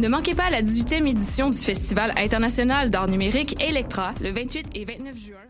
Ne manquez pas la 18e édition du Festival international d'art numérique Electra le 28 et 29 juin.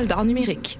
d'art numérique.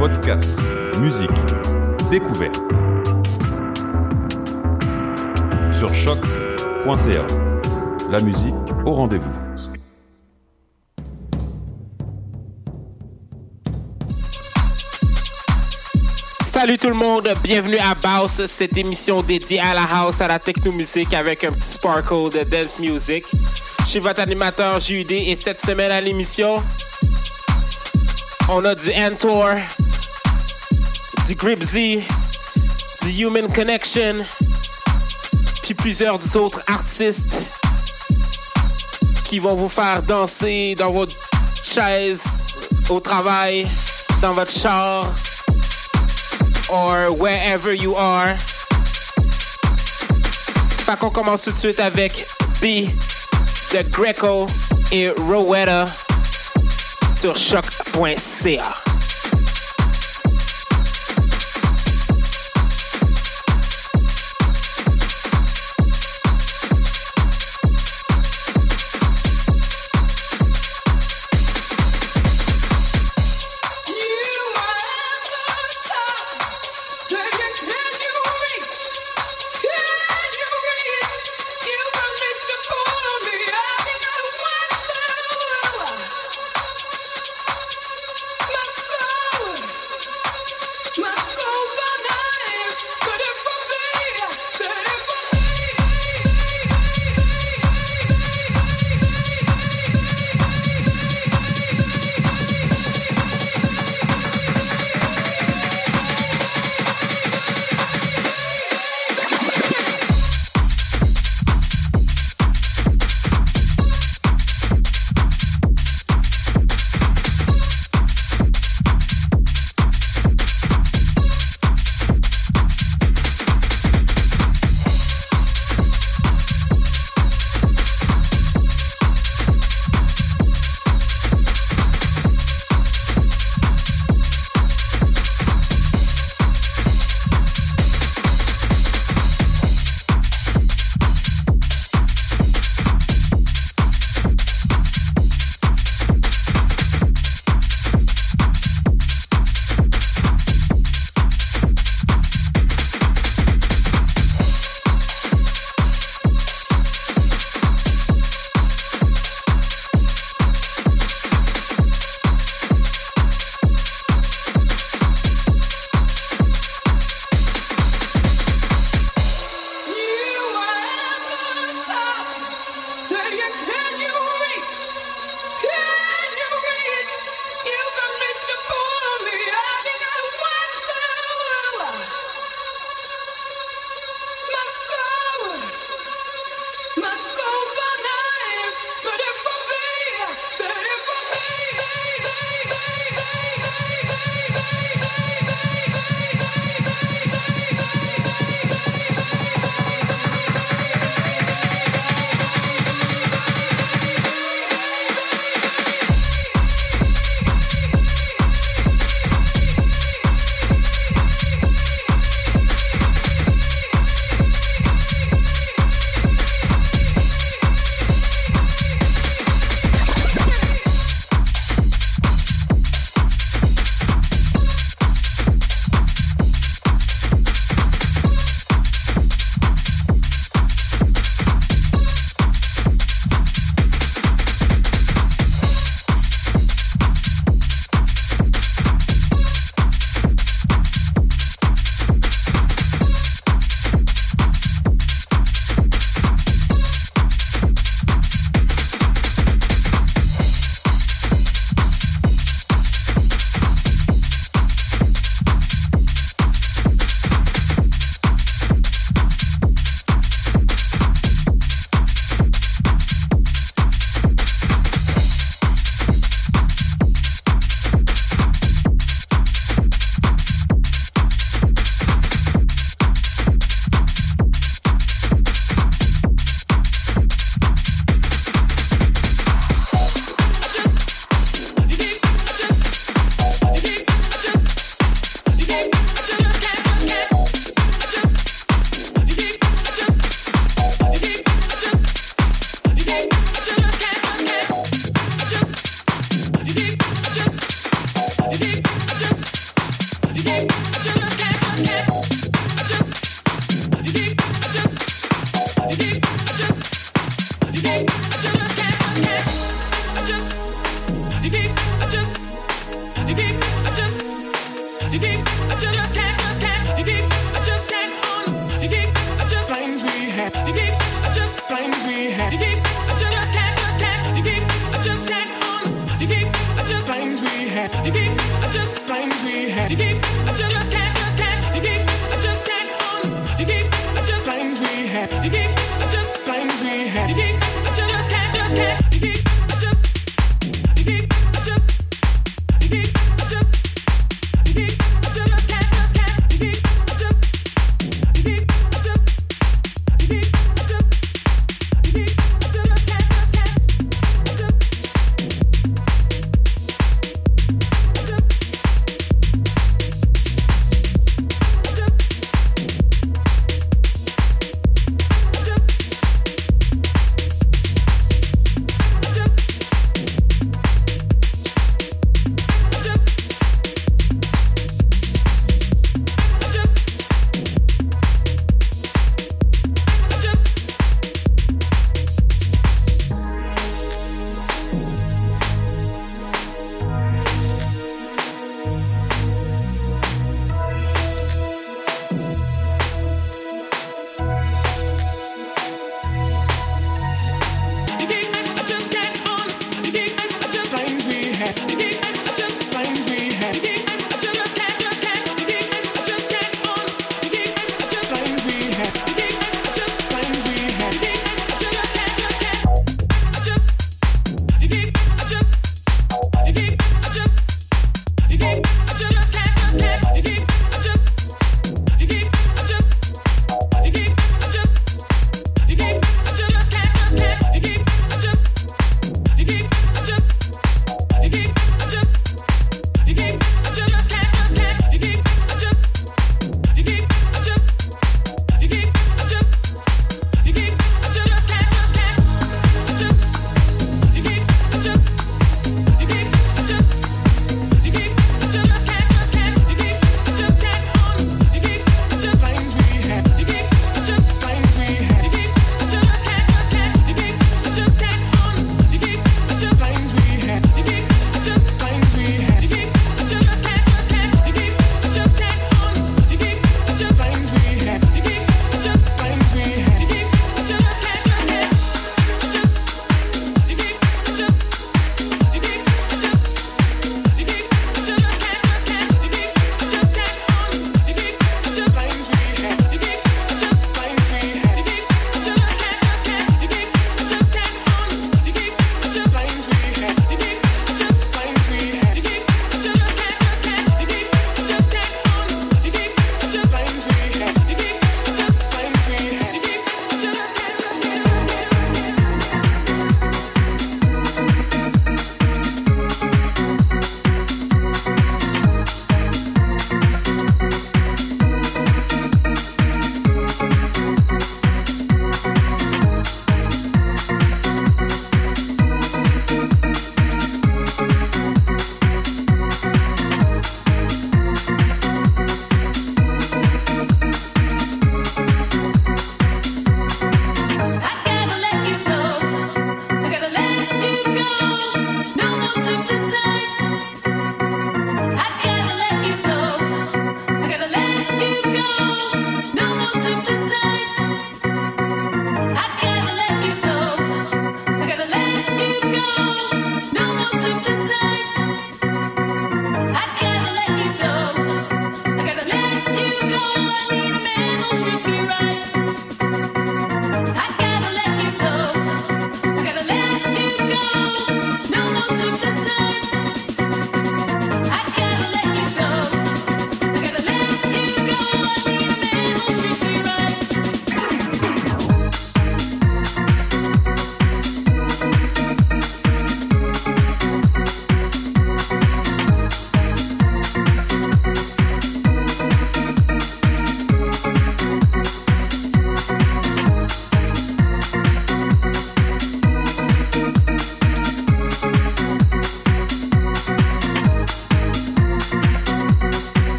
Podcast, musique, découverte. Sur choc.ca. La musique au rendez-vous. Salut tout le monde, bienvenue à Baus, cette émission dédiée à la house, à la techno-musique avec un petit sparkle de dance music. Je suis votre animateur JUD et cette semaine à l'émission, on a du Antor, du Gripsy, du Human Connection, puis plusieurs autres artistes qui vont vous faire danser dans votre chaise, au travail, dans votre char, or wherever you are. Fait qu'on commence tout de suite avec B, de Greco et Rowetta sur choc.ca.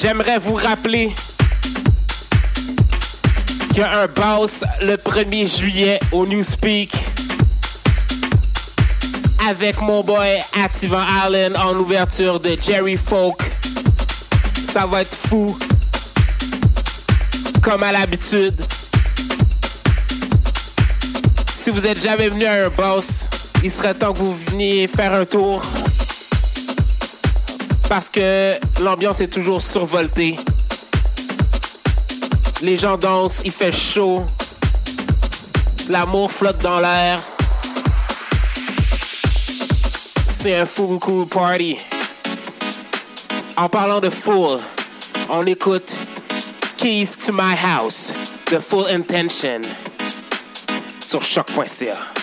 J'aimerais vous rappeler qu'il y a un boss le 1er juillet au Newspeak avec mon boy Ativan Allen en ouverture de Jerry Folk. Ça va être fou. Comme à l'habitude. Si vous êtes jamais venu à un boss, il serait temps que vous veniez faire un tour. Parce que l'ambiance est toujours survoltée. Les gens dansent, il fait chaud. L'amour flotte dans l'air. C'est un cool party. En parlant de full, on écoute Keys to My House, The Full Intention sur choc.ca.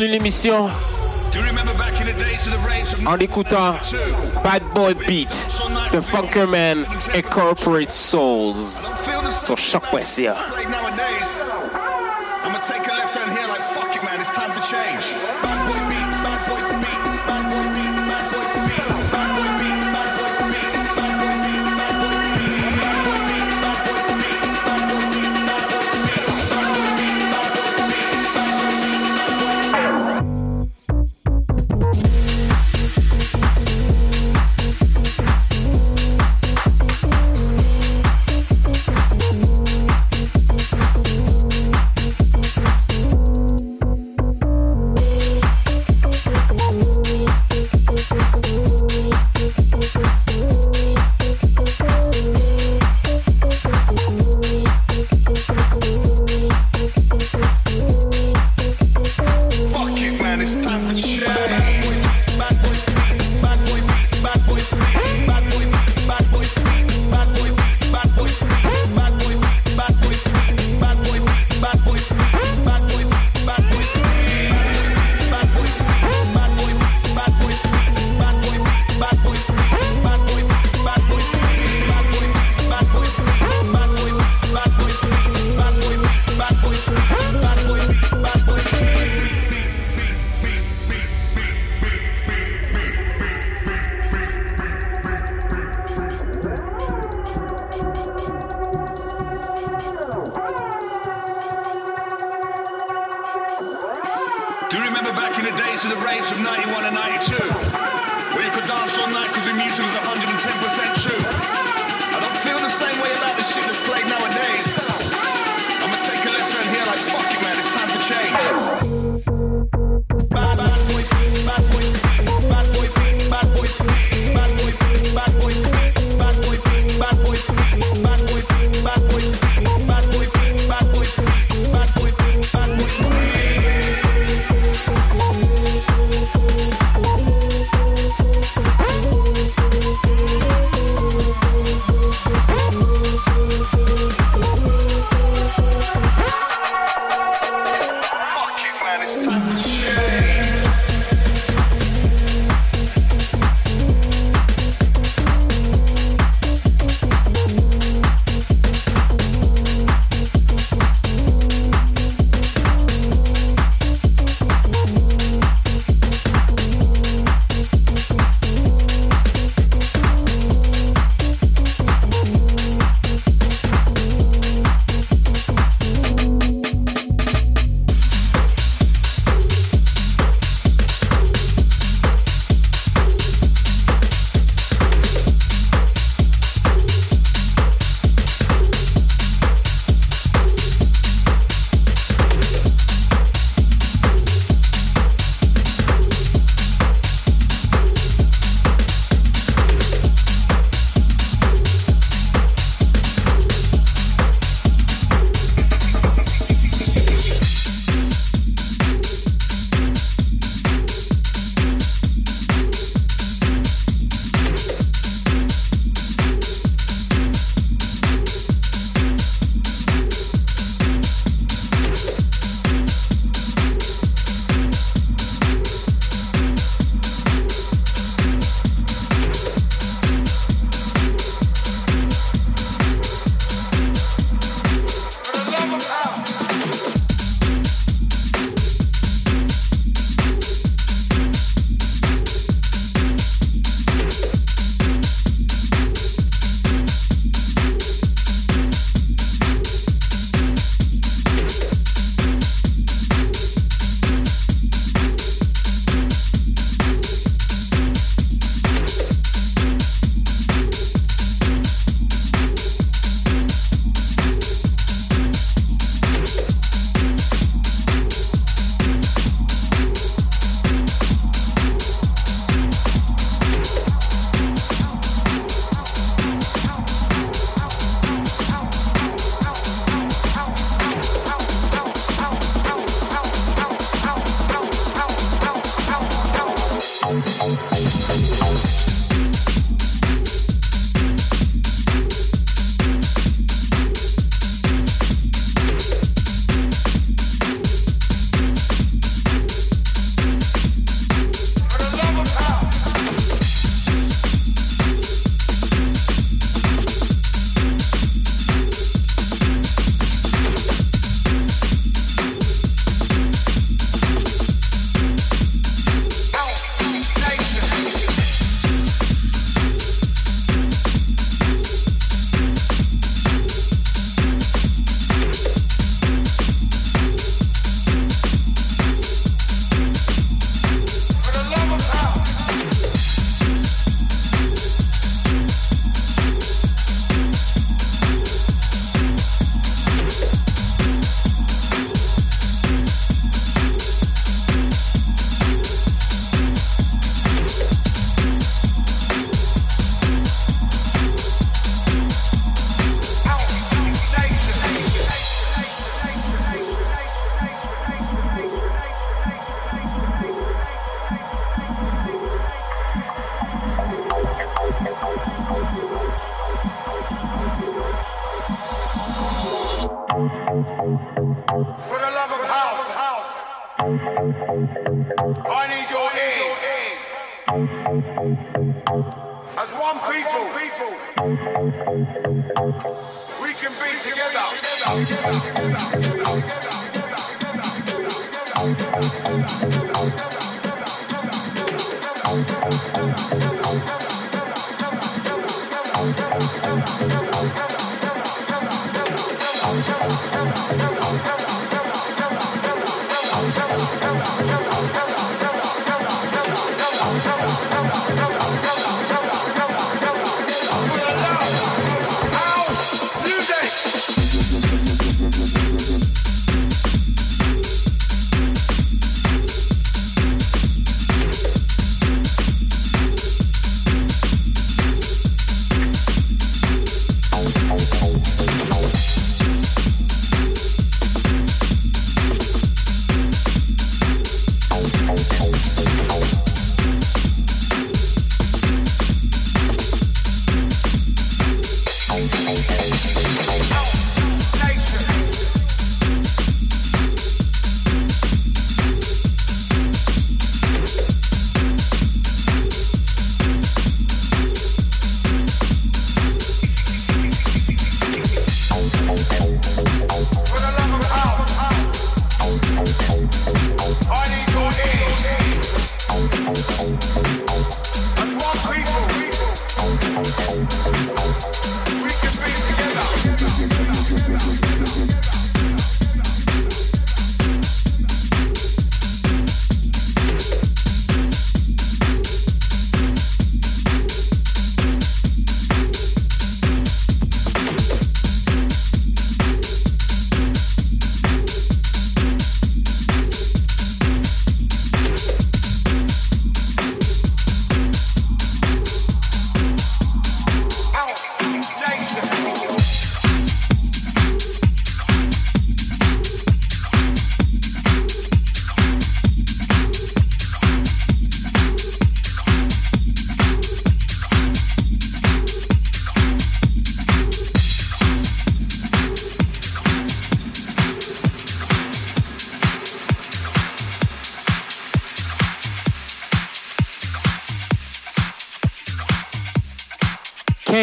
continue l'émission. En écoutant Bad Boy Beat The Funkerman et Corporate Souls sur choc.ca.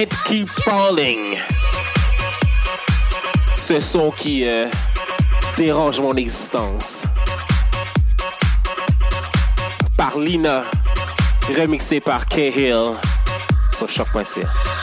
Keep Falling. Ce son qui euh, dérange mon existence. Par Lina, remixé par K-Hill sur choc.ca.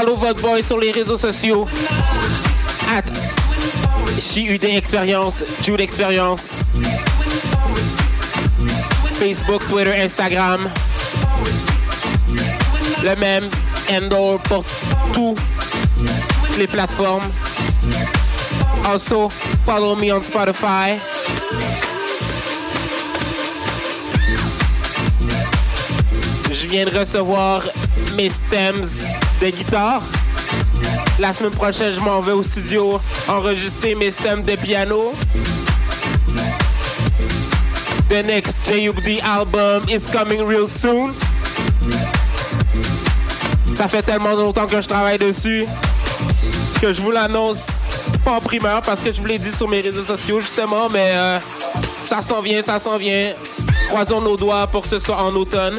follow votre boy sur les réseaux sociaux. At JUD Experience, Jude Experience. Facebook, Twitter, Instagram. Le même handle pour toutes les plateformes. Also, follow me on Spotify. Je viens de recevoir mes stems de guitare. La semaine prochaine, je m'en vais au studio enregistrer mes stems de piano. The next JUD album is coming real soon. Ça fait tellement longtemps que je travaille dessus que je vous l'annonce pas en primeur parce que je vous l'ai dit sur mes réseaux sociaux justement, mais euh, ça s'en vient, ça s'en vient. Croisons nos doigts pour ce soit en automne.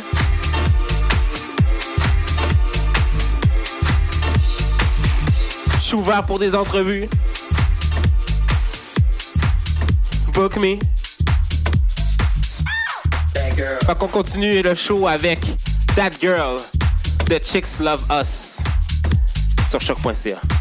Ouvert pour des entrevues. Book me. Fait qu'on continue le show avec That Girl, The Chicks Love Us sur choc.ca.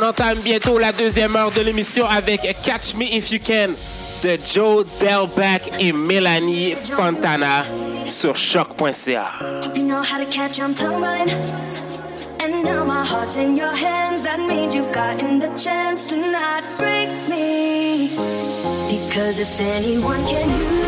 On entame bientôt la deuxième heure de l'émission avec Catch Me If You Can de Joe Delbeck et Melanie Fontana sur choc.ca. And now my heart's in your hands. That means you've gotten the chance to not break me. Because if anyone can,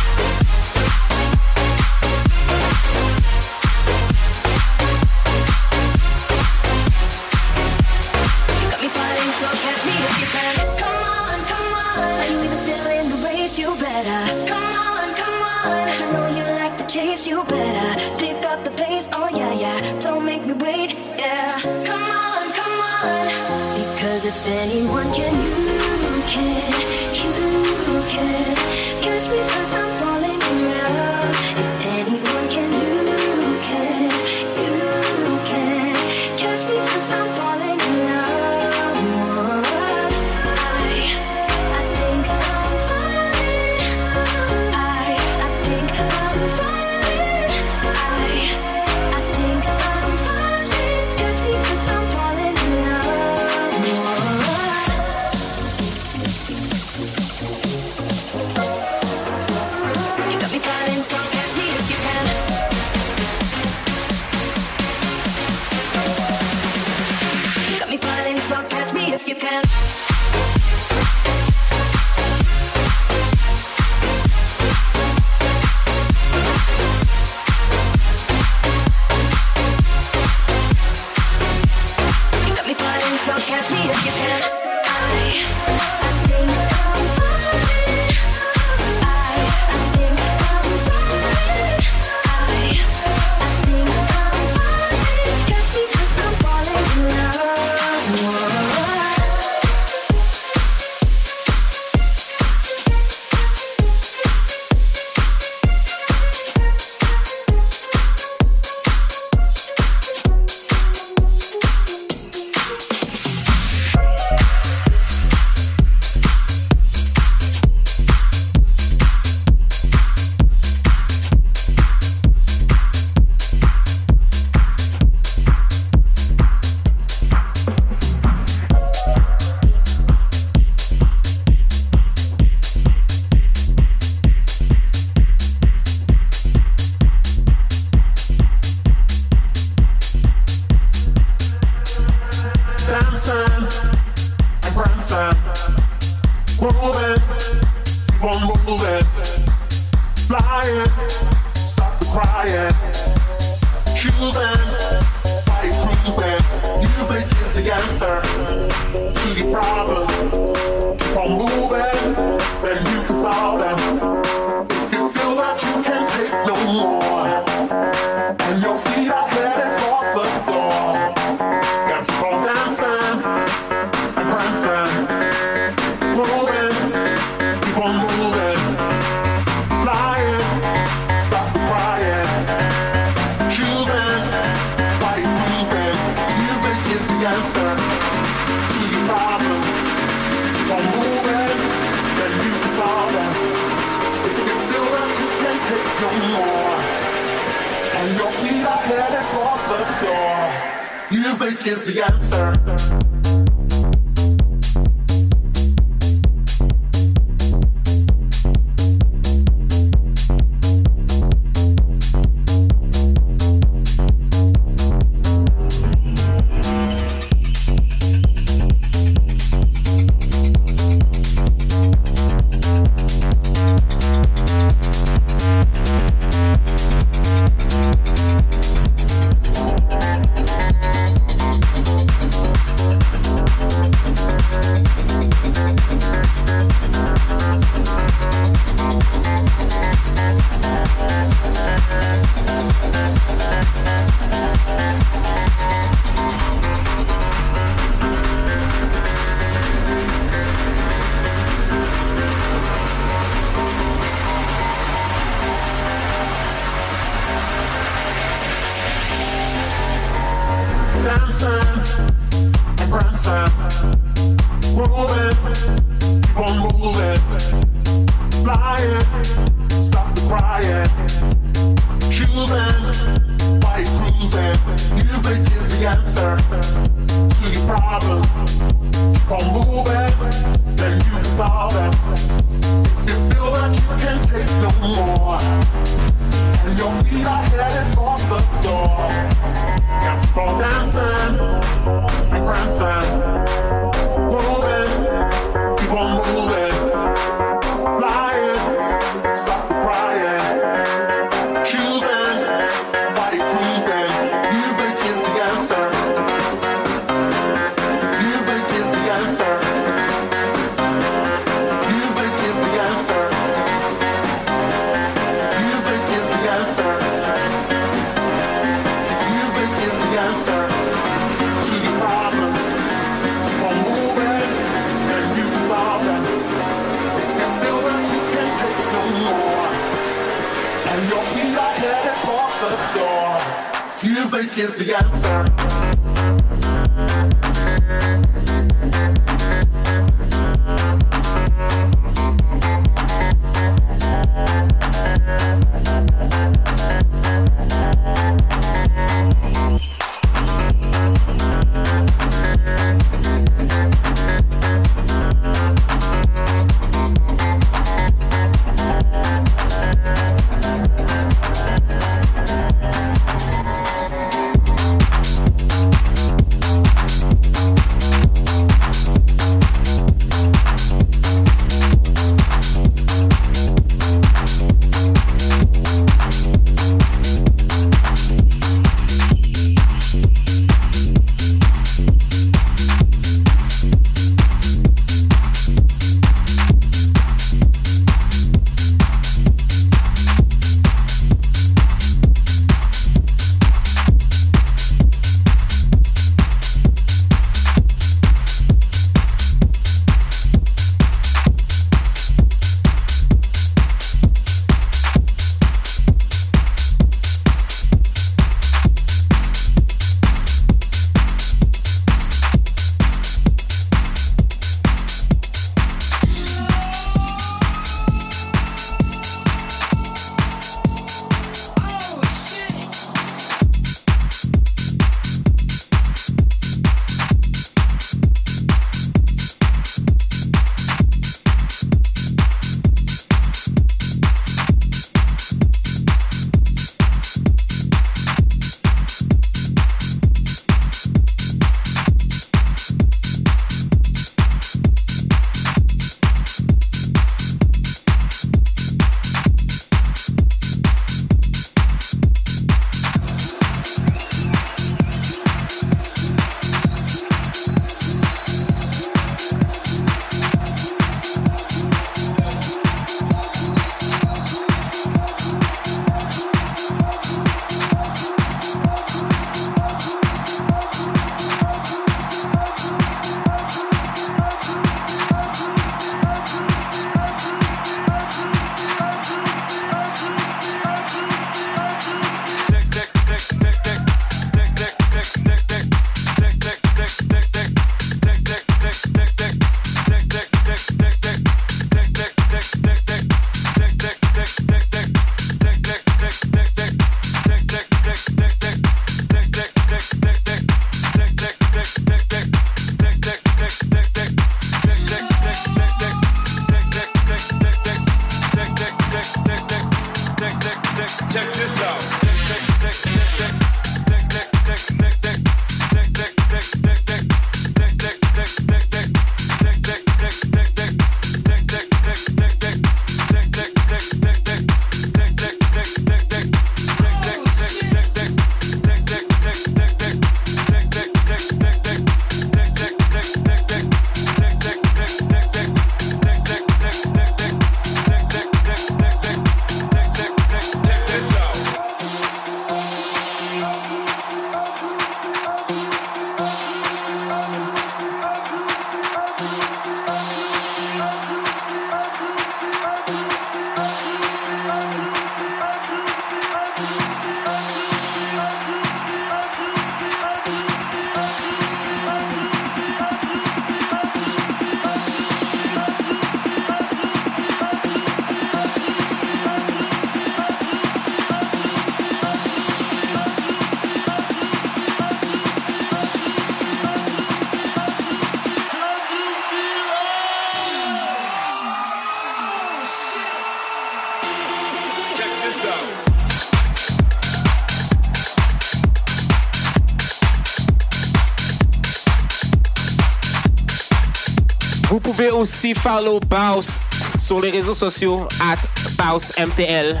Vous pouvez aussi follow Baus sur les réseaux sociaux at BausMTL.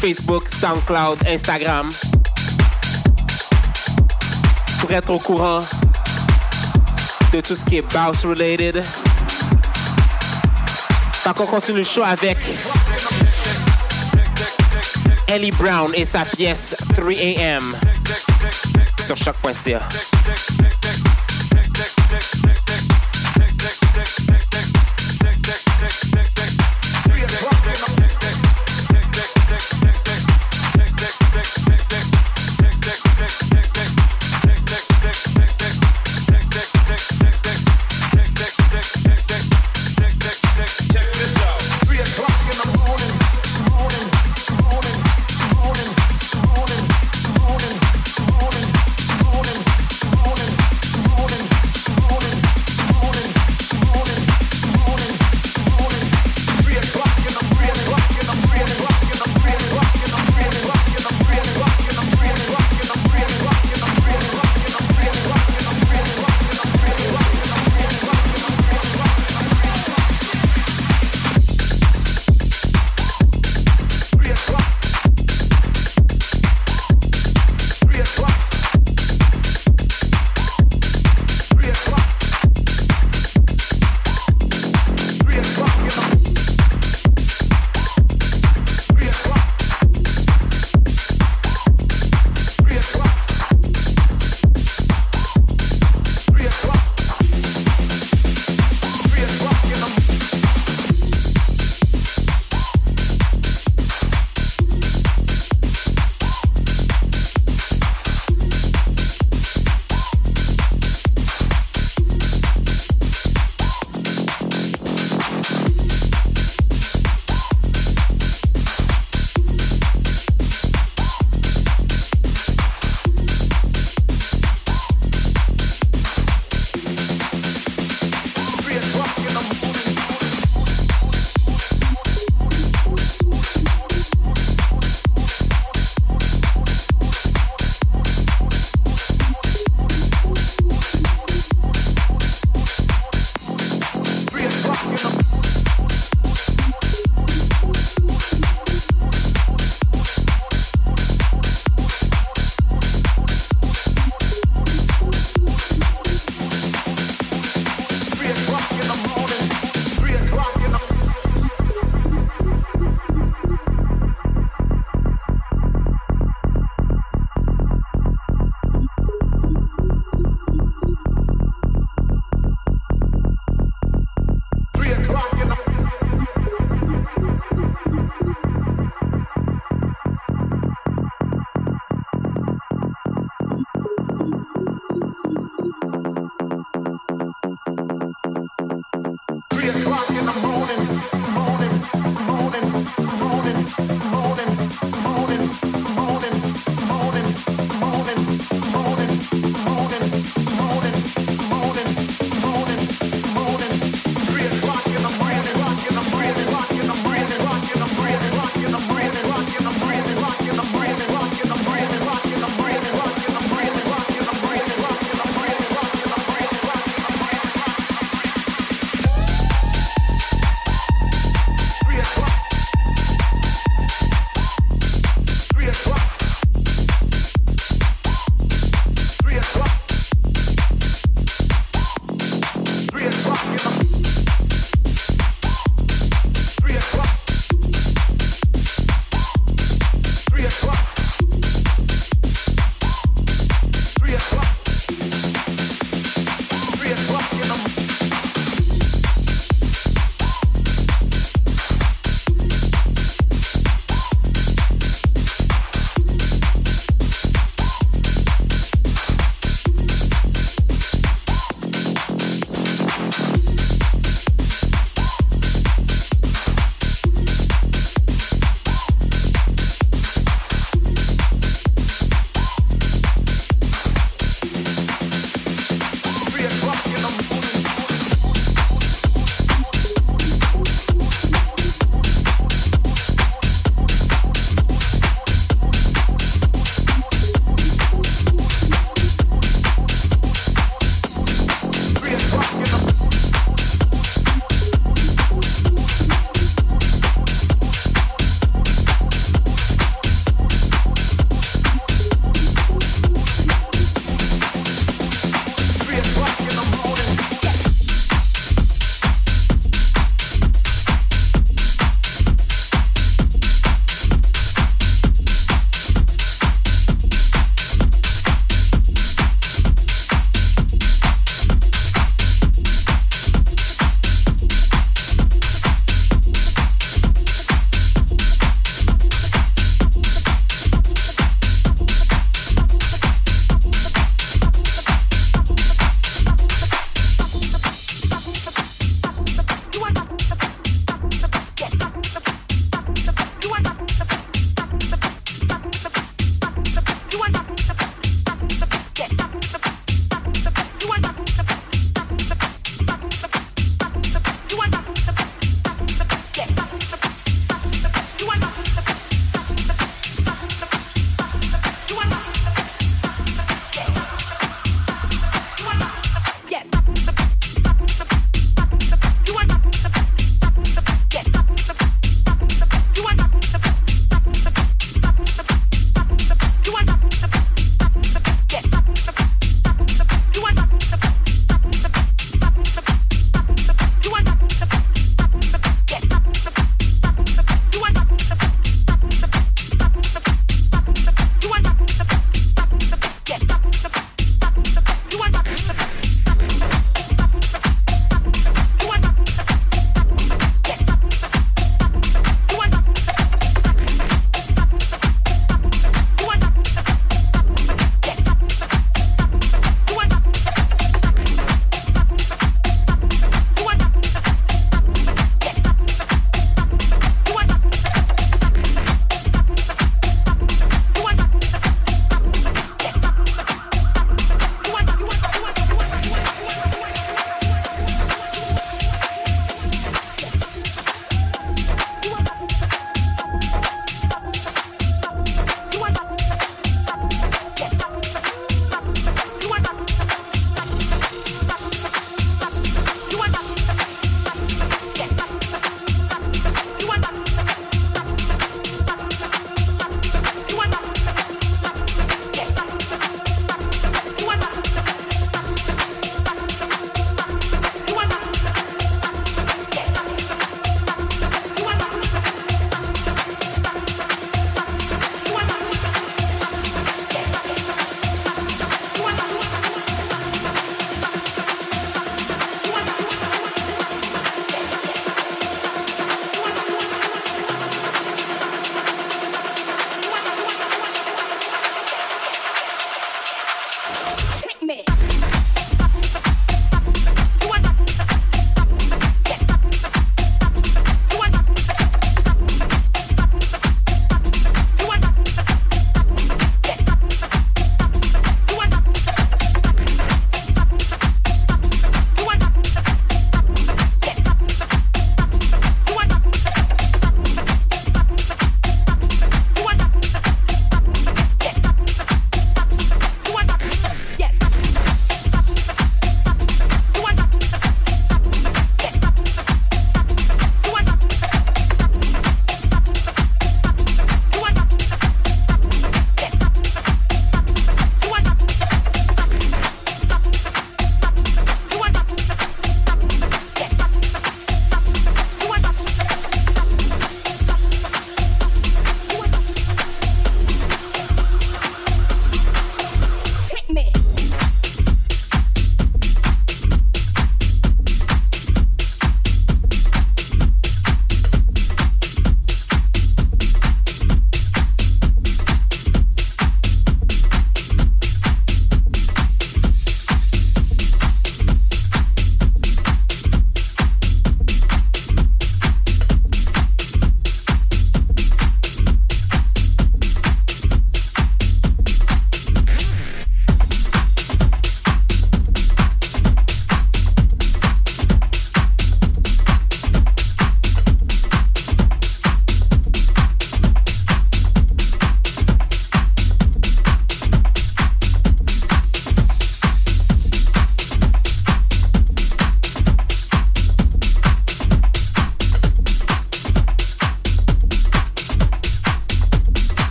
Facebook, SoundCloud, Instagram. Pour être au courant de tout ce qui est Baus related. Qu'on continue le show avec Ellie Brown et sa pièce 3 AM sur choc.ca.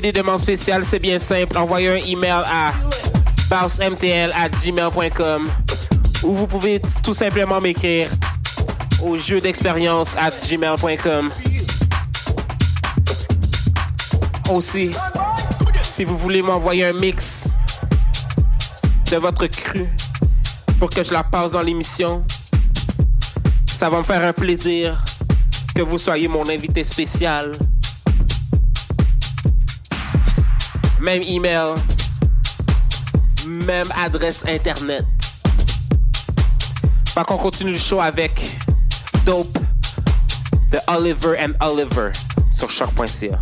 des demandes spéciales, c'est bien simple. Envoyez un email à bounceMTL@gmail.com ou vous pouvez tout simplement m'écrire au jeu d'expérience at gmail.com. Aussi, si vous voulez m'envoyer un mix de votre cru pour que je la passe dans l'émission, ça va me faire un plaisir que vous soyez mon invité spécial. Même email, même adresse internet. Fait qu'on continue le show avec Dope de Oliver and Oliver sur choc.ca.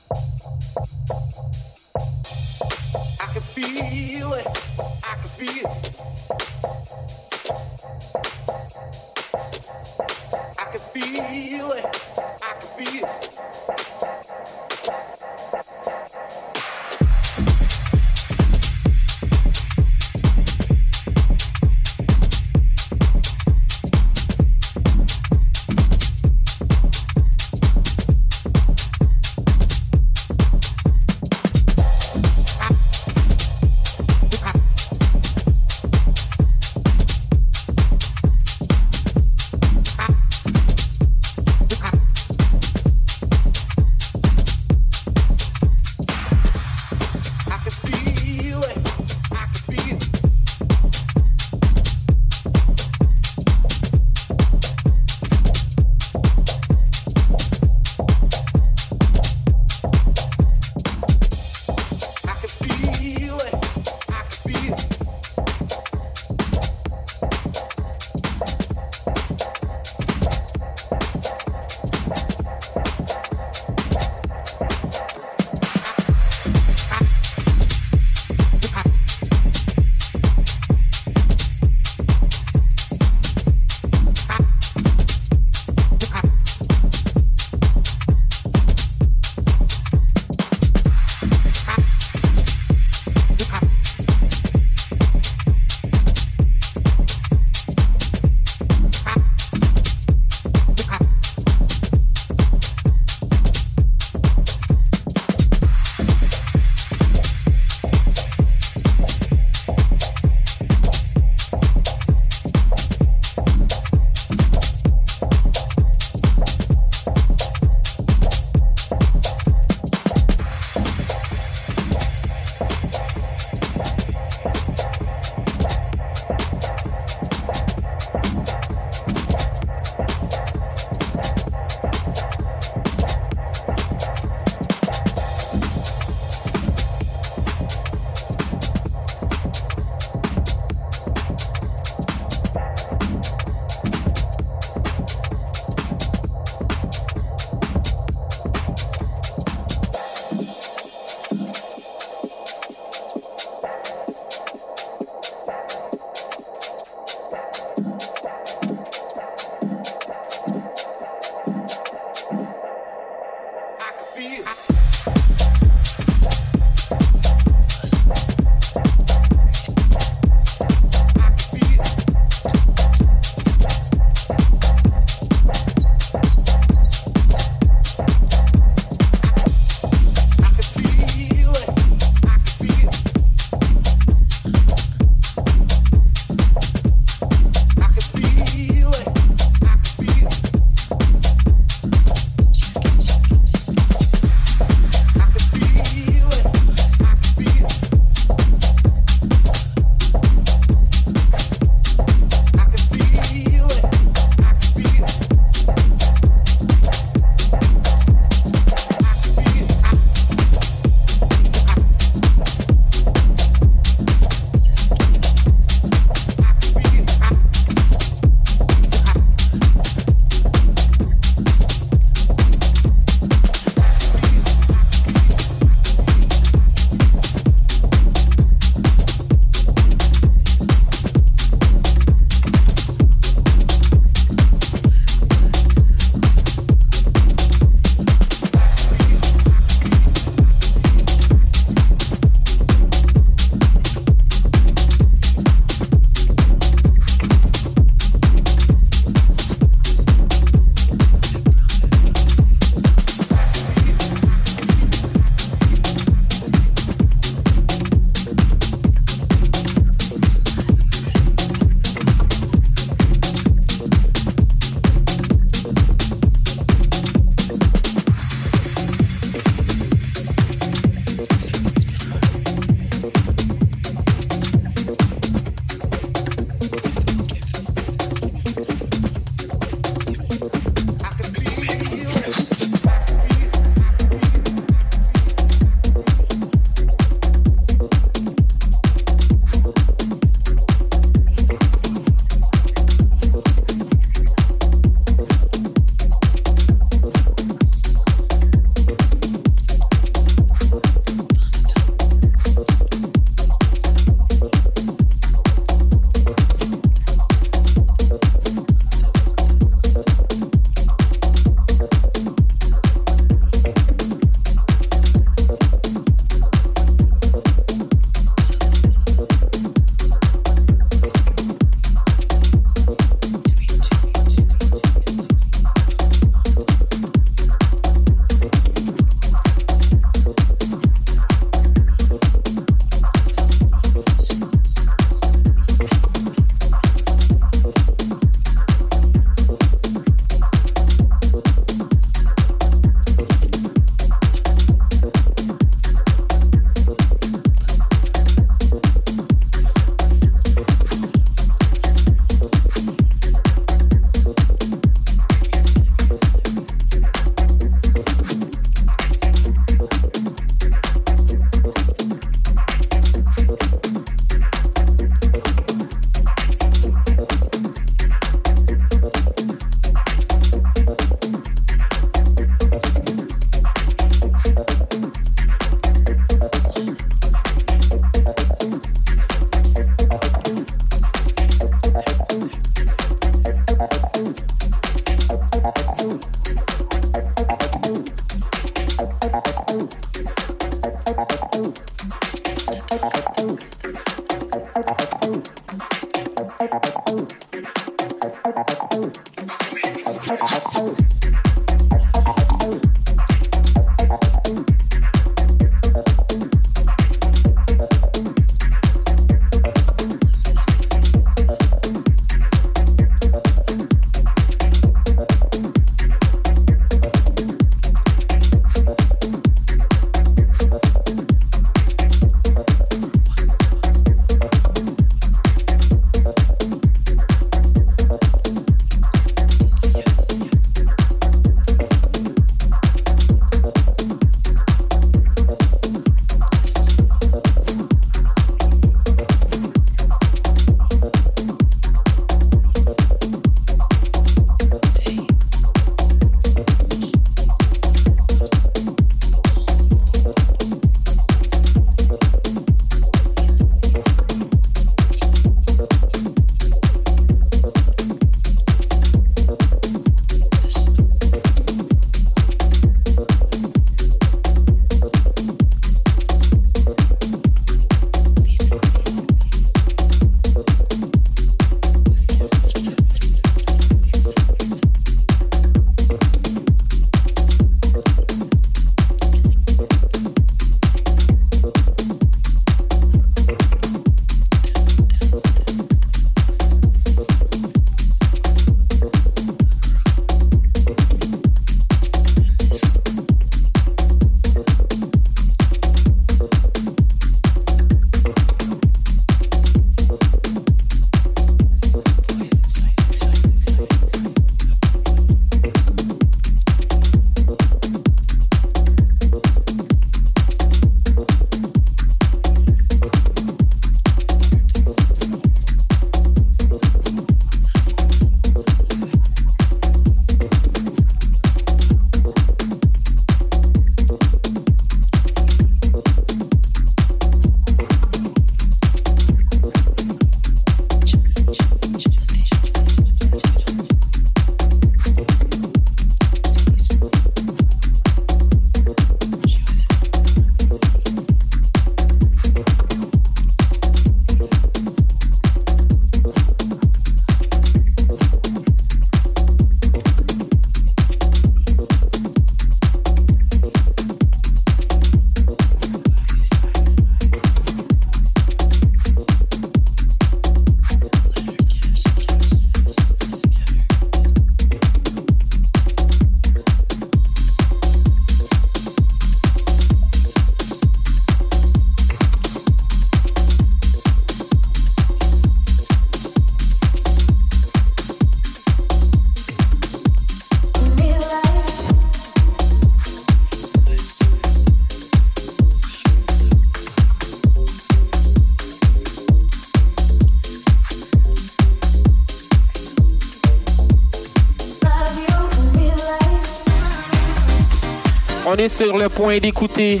sur le point d'écouter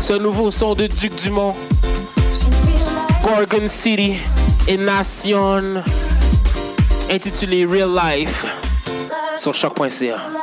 ce nouveau son de Duc Dumont, Gorgon City et Nation, intitulé Real Life sur choc.ca.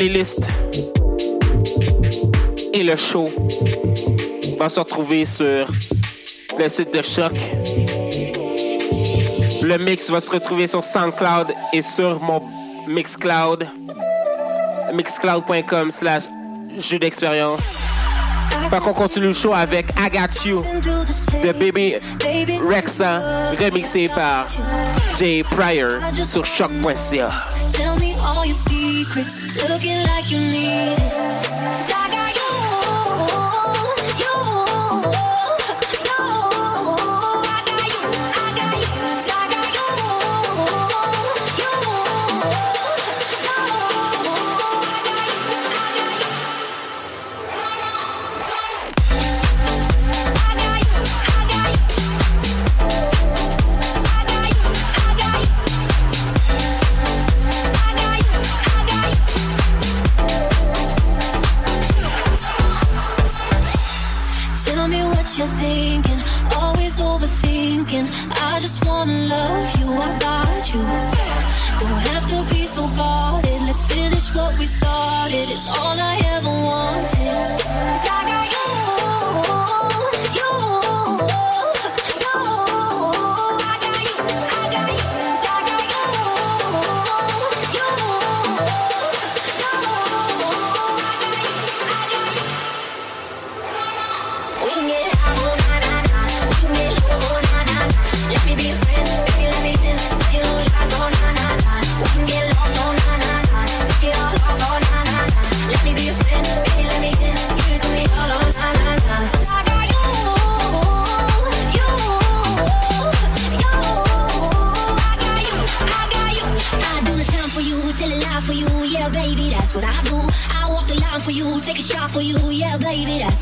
playlist et le show va se retrouver sur le site de Choc. Le mix va se retrouver sur SoundCloud et sur mon Mixcloud. Mixcloud.com slash jeu d'expérience. Fait continue le show avec I Got You de Baby Rexa, remixé par Jay Pryor sur choc.ca. secrets, looking like you need it.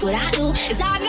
what I do.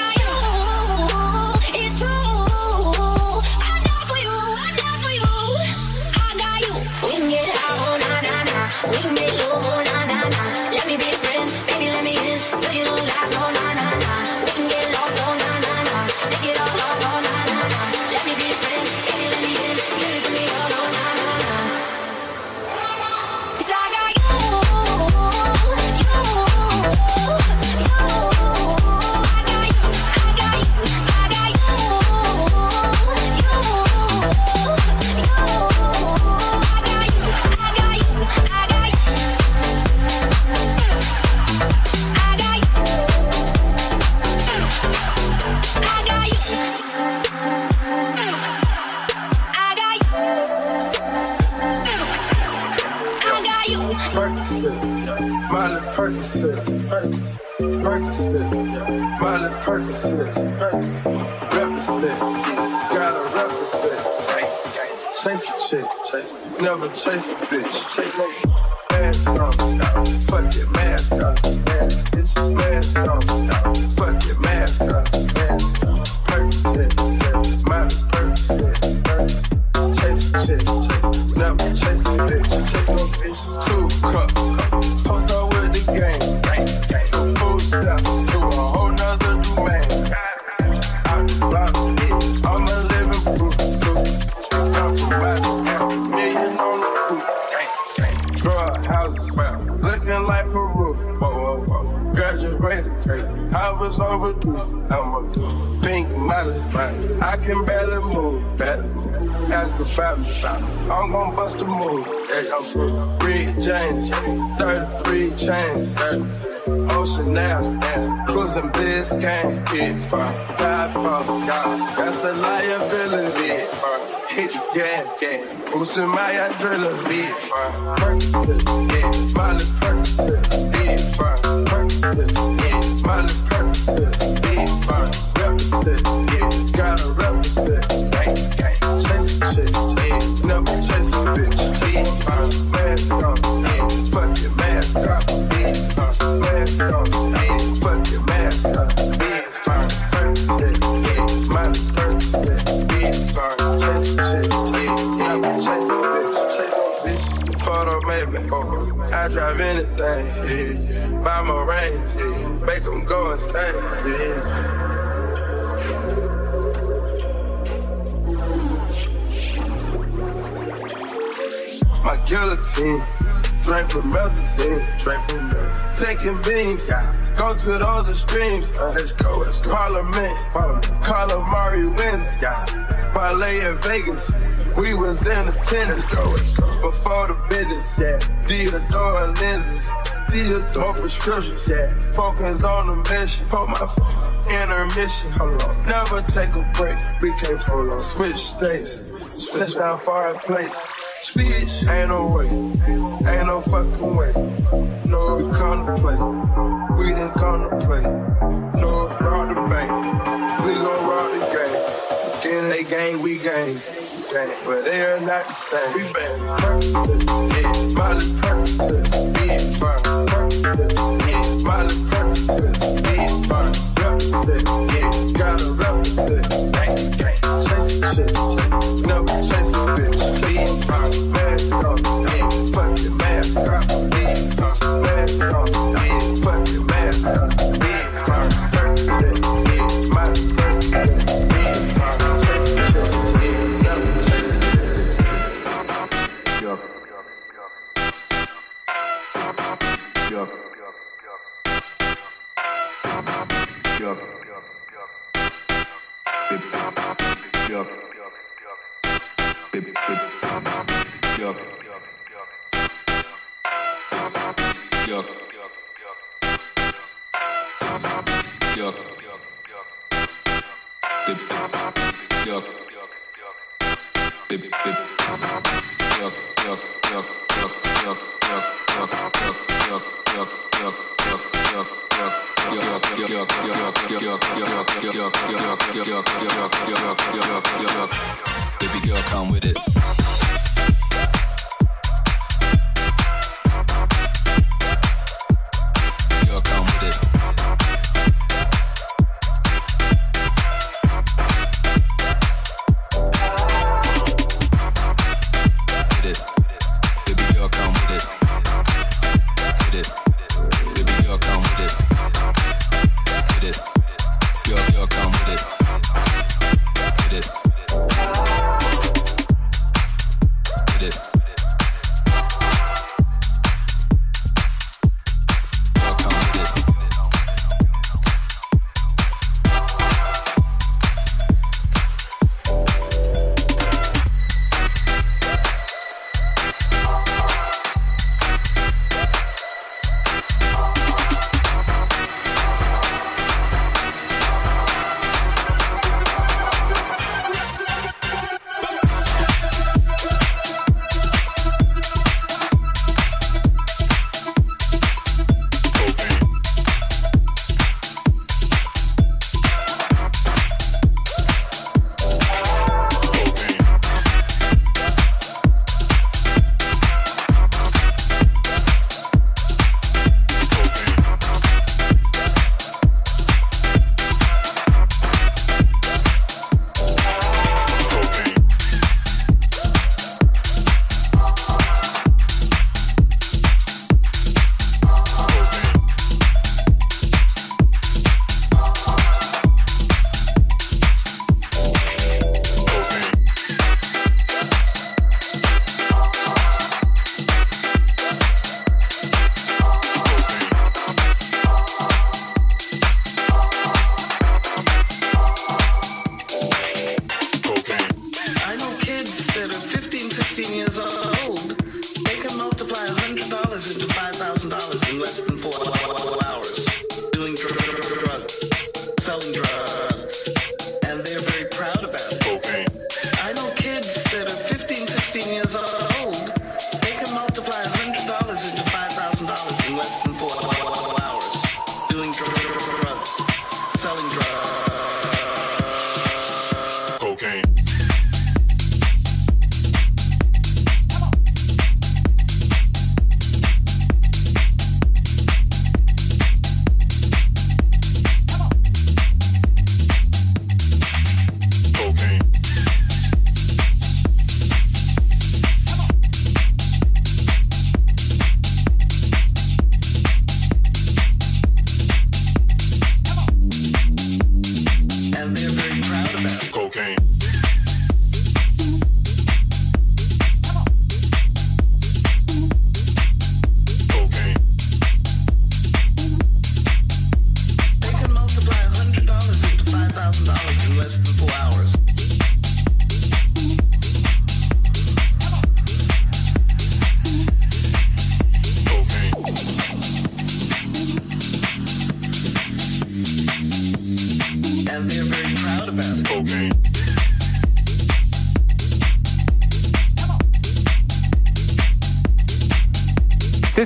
making beams. Yeah. Go to those extremes. Uh, let's go, let's go. Parliament, Parliament. Calamari wins. Yeah. Parlay in Vegas. We was in the tennis. Let's go, let's go. Before the business. Yeah. Theodore lenses. Theodore prescriptions. Yeah. Focus on the mission. Put my intermission. Hold on. Never take a break. We can't hold on. Switch states. Switch down fireplace. Speech Ain't no way. Ain't no fucking way play. We didn't come to play. No, rob the bank. We gon' rob the game. Again, they gang, we gang. But they are not the same. We been practicing, yeah. Molly Percocet, big fire. Percocet, yeah. Molly Percocet, big fire. Percocet,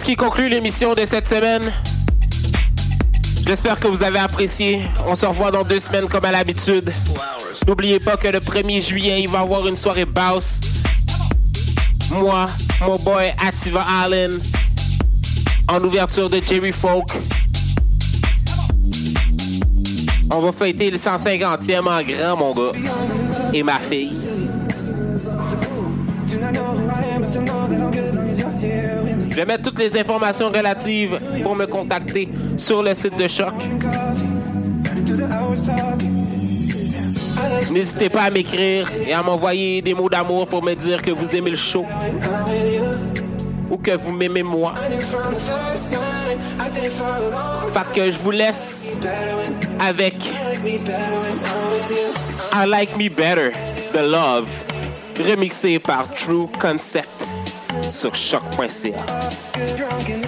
ce qui conclut l'émission de cette semaine. J'espère que vous avez apprécié. On se revoit dans deux semaines comme à l'habitude. N'oubliez pas que le 1er juillet, il va y avoir une soirée Baus. Moi, mon boy Ativa Allen, en ouverture de Jerry Folk. On va fêter le 150e en grand, mon gars. Et ma fille. Toutes les informations relatives pour me contacter sur le site de Choc. N'hésitez pas à m'écrire et à m'envoyer des mots d'amour pour me dire que vous aimez le show ou que vous m'aimez moi. Fait que je vous laisse avec I Like Me Better, The Love, remixé par True Concept sur choc.ca. I